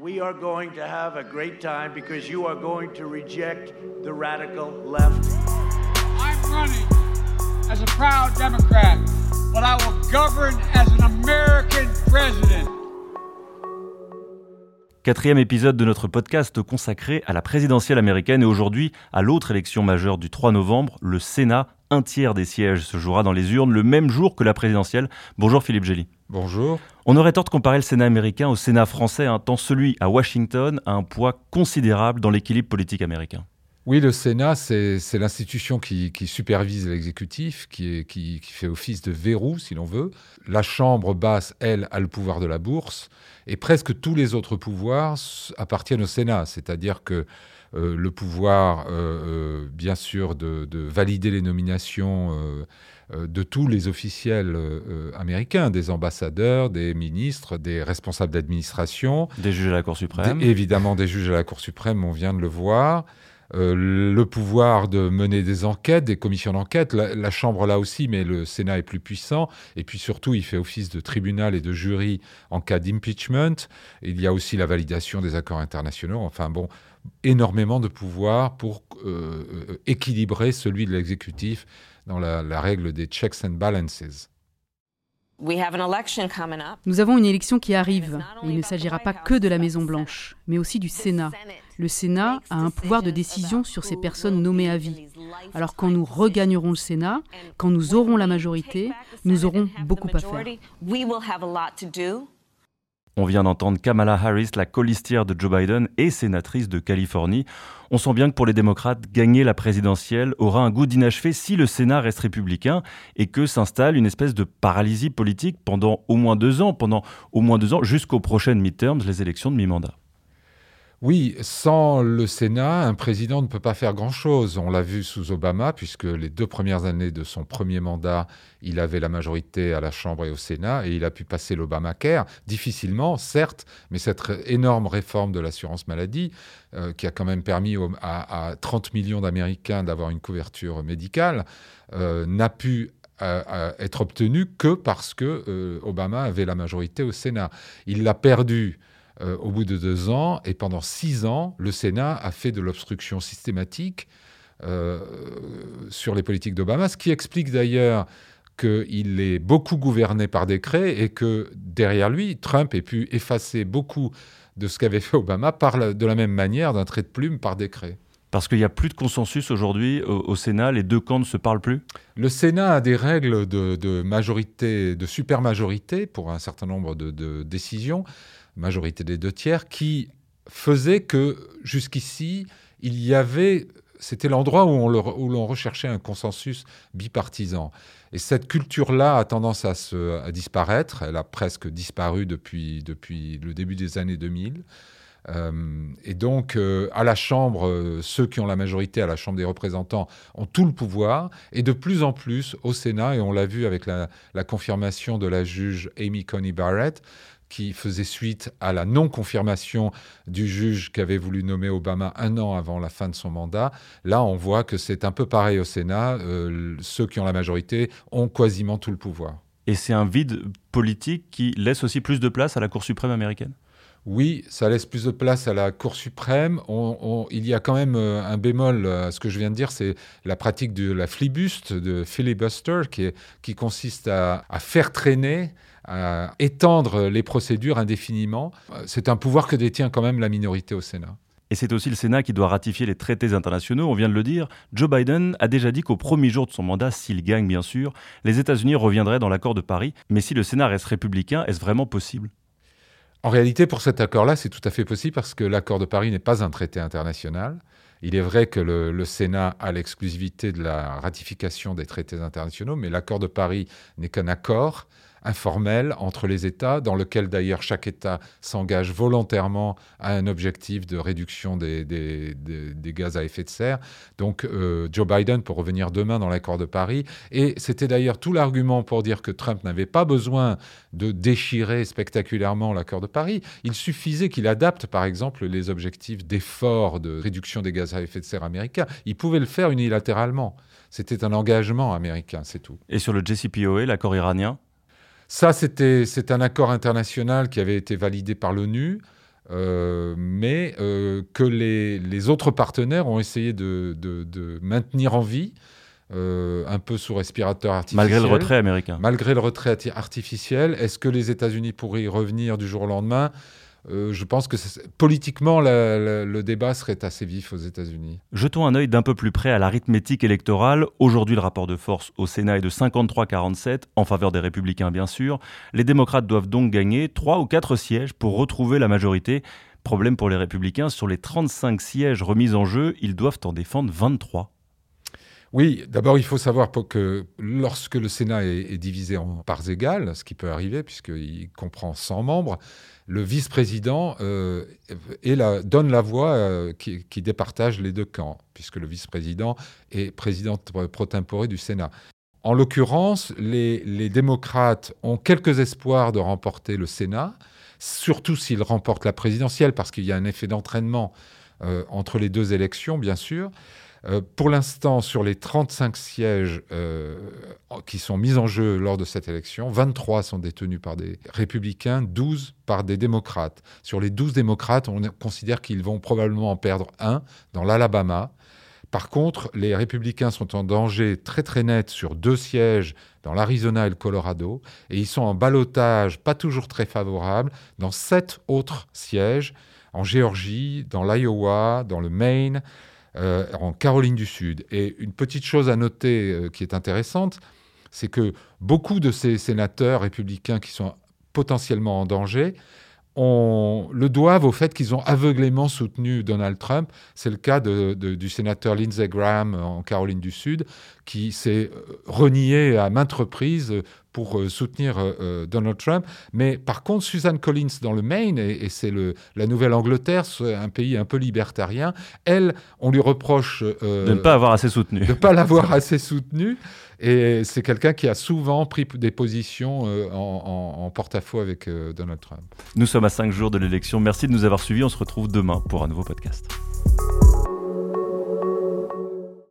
We are going to have a great time because you are going to reject the radical left. I'm running as a proud Democrat, but I will govern as an American president. Quatrième épisode de notre podcast consacré à la présidentielle américaine et aujourd'hui à l'autre élection majeure du 3 novembre, le Sénat. Un tiers des sièges se jouera dans les urnes le même jour que la présidentielle. Bonjour Philippe Gély. Bonjour. On aurait tort de comparer le Sénat américain au Sénat français, un tant celui à Washington a un poids considérable dans l'équilibre politique américain. Oui, le Sénat, c'est l'institution qui, supervise l'exécutif, qui, qui, fait office de verrou, si l'on veut. La Chambre basse, elle, a le pouvoir de la bourse, et presque tous les autres pouvoirs appartiennent au Sénat, c'est-à-dire que euh, le pouvoir, euh, euh, bien sûr, de, valider les nominations de tous les officiels américains, des ambassadeurs, des ministres, des responsables d'administration. Des juges à la Cour suprême. évidemment, des juges à la Cour suprême, on vient de le voir. Le pouvoir de mener des enquêtes, des commissions d'enquête. La, Chambre là aussi, mais le Sénat est plus puissant. Et puis surtout, il fait office de tribunal et de jury en cas d'impeachment. Il y a aussi la validation des accords internationaux. Enfin bon, énormément de pouvoir pour euh, euh, équilibrer celui de l'exécutif dans la, règle des checks and balances. Nous avons une élection qui arrive. Et il ne s'agira pas que de la Maison-Blanche, mais aussi du Sénat. Le Sénat a un pouvoir de décision sur ces personnes nommées à vie. Alors quand nous regagnerons le Sénat, quand nous aurons la majorité, nous aurons beaucoup à faire. On vient d'entendre Kamala Harris, la colistière de Joe Biden et sénatrice de Californie. On sent bien que pour les démocrates, gagner la présidentielle aura un goût d'inachevé si le Sénat reste républicain et que s'installe une espèce de paralysie politique pendant au moins deux ans, pendant au moins deux ans jusqu'aux prochaines midterms, les élections de mi-mandat. Oui, sans le Sénat, un président ne peut pas faire grand-chose. On l'a vu sous Obama, puisque les deux premières années de son premier mandat, il avait la majorité à la Chambre et au Sénat, et il a pu passer l'Obamacare, difficilement, certes, mais cette énorme réforme de l'assurance maladie, euh, qui a quand même permis à, 30 millions d'Américains d'avoir une couverture médicale, euh, n'a pu euh, être obtenue que parce que Obama avait la majorité au Sénat. Il l'a perdu euh, au bout de deux ans. Et pendant six ans, le Sénat a fait de l'obstruction systématique euh, sur les politiques d'Obama, ce qui explique d'ailleurs qu'il est beaucoup gouverné par décret et que derrière lui, Trump ait pu effacer beaucoup de ce qu'avait fait Obama par de la même manière d'un trait de plume par décret. Parce qu'il n'y a plus de consensus aujourd'hui au, Sénat, les deux camps ne se parlent plus? Le Sénat a des règles de, majorité, de supermajorité pour un certain nombre de décisions majorité des deux tiers, qui faisait que jusqu'ici, il y avait c'était l'endroit où l'on recherchait un consensus bipartisan. Et cette culture-là a tendance à, se, à disparaître. Elle a presque disparu depuis, depuis le début des années 2000. Euh, et donc, euh, à la Chambre, euh, ceux qui ont la majorité à la Chambre des représentants ont tout le pouvoir. Et de plus en plus, au Sénat, et on l'a vu avec la, confirmation de la juge Amy Coney Barrett, qui faisait suite à la non-confirmation du juge qu'avait voulu nommer Obama un an avant la fin de son mandat. Là, on voit que c'est un peu pareil au Sénat. Ceux qui ont la majorité ont quasiment tout le pouvoir. Et c'est un vide politique qui laisse aussi plus de place à la Cour suprême américaine? Oui, ça laisse plus de place à la Cour suprême. il y a quand même euh, un bémol à ce que je viens de dire, c'est la pratique de la flibuste, de filibuster, qui, qui consiste à, à faire traîner à étendre les procédures indéfiniment. C'est un pouvoir que détient quand même la minorité au Sénat. Et c'est aussi le Sénat qui doit ratifier les traités internationaux. On vient de le dire. Joe Biden a déjà dit qu'au premier jour de son mandat, s'il gagne bien sûr, les États-Unis reviendraient dans l'accord de Paris. Mais si le Sénat reste républicain, est-ce vraiment possible? En réalité, pour cet accord-là, c'est tout à fait possible parce que l'accord de Paris n'est pas un traité international. Il est vrai que le, Sénat a l'exclusivité de la ratification des traités internationaux, mais l'accord de Paris n'est qu'un accord informel entre les États, dans lequel d'ailleurs chaque État s'engage volontairement à un objectif de réduction des, gaz à effet de serre. Donc euh, Joe Biden, pour revenir demain dans l'accord de Paris, et c'était d'ailleurs tout l'argument pour dire que Trump n'avait pas besoin de déchirer spectaculairement l'accord de Paris, il suffisait qu'il adapte par exemple les objectifs d'effort de réduction des gaz à effet de serre américains. Il pouvait le faire unilatéralement. C'était un engagement américain, c'est tout. Et sur le JCPOA, l'accord iranien? Ça, c'était, c'est un accord international qui avait été validé par l'ONU. mais que les, autres partenaires ont essayé de, de maintenir en vie euh, un peu sous respirateur artificiel. Malgré le retrait américain. Malgré le retrait artificiel. Est-ce que les États-Unis pourraient y revenir du jour au lendemain? Euh, je pense que politiquement, le débat serait assez vif aux États-Unis. Jetons un œil d'un peu plus près à l'arithmétique électorale. Aujourd'hui, le rapport de force au Sénat est de 53-47, en faveur des républicains bien sûr. Les démocrates doivent donc gagner 3 ou 4 sièges pour retrouver la majorité. Problème pour les républicains, sur les 35 sièges remis en jeu, ils doivent en défendre 23. Oui, d'abord, il faut savoir que lorsque le Sénat est, divisé en parts égales, ce qui peut arriver puisqu'il comprend 100 membres, le vice-président euh, donne la voix euh, qui, départage les deux camps, puisque le vice-président est président pro tempore du Sénat. En l'occurrence, les, démocrates ont quelques espoirs de remporter le Sénat, surtout s'ils remportent la présidentielle, parce qu'il y a un effet d'entraînement euh, entre les deux élections, bien sûr. Euh, pour l'instant, sur les 35 sièges euh, qui sont mis en jeu lors de cette élection, 23 sont détenus par des républicains, 12 par des démocrates. Sur les 12 démocrates, on considère qu'ils vont probablement en perdre un dans l'Alabama. Par contre, les républicains sont en danger très très net sur deux sièges dans l'Arizona et le Colorado, et ils sont en balotage pas toujours très favorable dans sept autres sièges en Géorgie, dans l'Iowa, dans le Maine, euh, en Caroline du Sud. Et une petite chose à noter euh, qui est intéressante, c'est que beaucoup de ces sénateurs républicains qui sont potentiellement en danger on le doivent au fait qu'ils ont aveuglément soutenu Donald Trump. C'est le cas du sénateur Lindsey Graham en Caroline du Sud, qui s'est euh, renié à maintes reprises pour euh, soutenir euh, Donald Trump. Mais par contre, Susan Collins dans le Maine, et, c'est la Nouvelle-Angleterre, un pays un peu libertarien, elle, on lui reproche... de ne pas avoir assez soutenu. De ne pas l'avoir assez soutenu. Et c'est quelqu'un qui a souvent pris des positions en, en porte-à-faux avec Donald Trump. Nous sommes à cinq jours de l'élection. Merci de nous avoir suivis. On se retrouve demain pour un nouveau podcast.